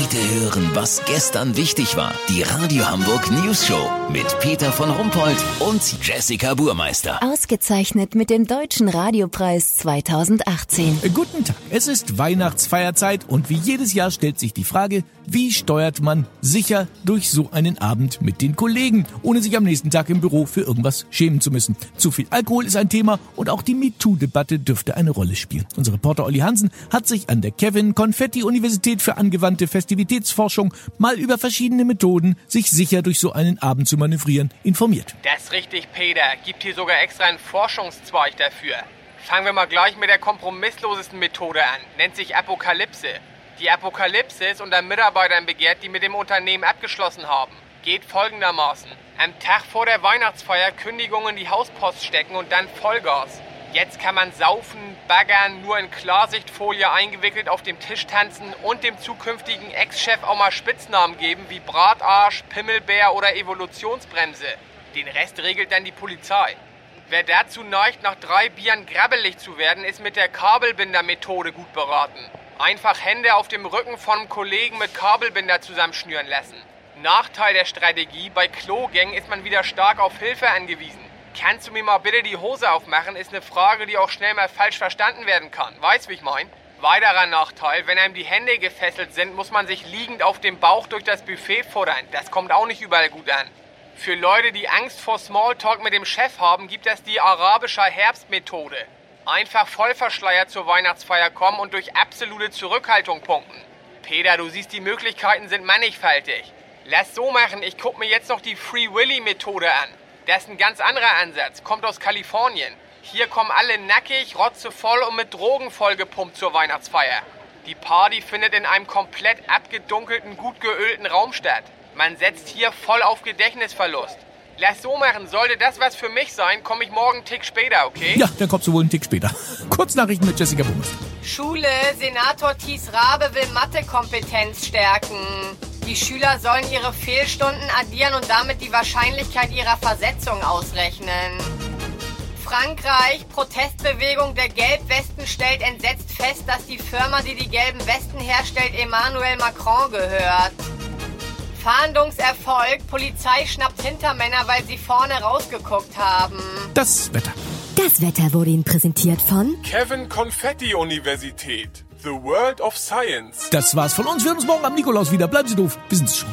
Heute hören, was gestern wichtig war. Die Radio Hamburg News Show mit Peter von Rumpold und Jessica Burmeister. Ausgezeichnet mit dem Deutschen Radiopreis 2018. Äh, Guten Tag, es ist Weihnachtsfeierzeit und wie jedes Jahr stellt sich die Frage, wie steuert man sicher durch so einen Abend mit den Kollegen, ohne sich am nächsten Tag im Büro für irgendwas schämen zu müssen. Zu viel Alkohol ist ein Thema und auch die MeToo-Debatte dürfte eine Rolle spielen. Unser Reporter Olli Hansen hat sich an der Kevin Konfetti Universität für angewandte Festivitätsforschung mal über verschiedene Methoden, sich sicher durch so einen Abend zu manövrieren, informiert. Das ist richtig, Peter. Gibt hier sogar extra einen Forschungszweig dafür. Fangen wir mal gleich mit der kompromisslosesten Methode an. Nennt sich Apokalypse. Die Apokalypse ist unter Mitarbeitern begehrt, die mit dem Unternehmen abgeschlossen haben. Geht folgendermaßen. Am Tag vor der Weihnachtsfeier Kündigungen in die Hauspost stecken und dann Vollgas. Jetzt kann man saufen, baggern, nur in Klarsichtfolie eingewickelt auf dem Tisch tanzen und dem zukünftigen Ex-Chef auch mal Spitznamen geben wie Bratarsch, Pimmelbär oder Evolutionsbremse. Den Rest regelt dann die Polizei. Wer dazu neigt, nach drei Bieren grabbelig zu werden, ist mit der Kabelbinder-Methode gut beraten. Einfach Hände auf dem Rücken von Kollegen mit Kabelbinder zusammenschnüren lassen. Nachteil der Strategie, bei Klogängen ist man wieder stark auf Hilfe angewiesen. Kannst du mir mal bitte die Hose aufmachen, ist eine Frage, die auch schnell mal falsch verstanden werden kann. Weißt, wie ich mein? Weiterer Nachteil, wenn einem die Hände gefesselt sind, muss man sich liegend auf dem Bauch durch das Buffet futtern. Das kommt auch nicht überall gut an. Für Leute, die Angst vor Smalltalk mit dem Chef haben, gibt es die arabische Herbstmethode. Einfach voll verschleiert zur Weihnachtsfeier kommen und durch absolute Zurückhaltung punkten. Peter, du siehst, die Möglichkeiten sind mannigfaltig. Lass so machen, ich guck mir jetzt noch die Free Willy Methode an. Das ist ein ganz anderer Ansatz, kommt aus Kalifornien. Hier kommen alle nackig, rotzevoll und mit Drogen vollgepumpt zur Weihnachtsfeier. Die Party findet in einem komplett abgedunkelten, gut geölten Raum statt. Man setzt hier voll auf Gedächtnisverlust. Lass so machen, sollte das was für mich sein, komme ich morgen einen Tick später, okay? Ja, dann kommst du wohl einen Tick später. Kurznachrichten mit Jessica Burmeister. Schule, Senator Thies Rabe will Mathekompetenz stärken. Die Schüler sollen ihre Fehlstunden addieren und damit die Wahrscheinlichkeit ihrer Versetzung ausrechnen. Frankreich, Protestbewegung der Gelbwesten stellt entsetzt fest, dass die Firma, die die gelben Westen herstellt, Emmanuel Macron gehört. Fahndungserfolg, Polizei schnappt Hintermänner, weil sie vorne rausgeguckt haben. Das Wetter. Das Wetter wurde Ihnen präsentiert von Kevin Konfetti Universität. The World of Science. Das war's von uns. Wir hören uns morgen am Nikolaus wieder. Bleiben Sie doof. Wir sind's schon.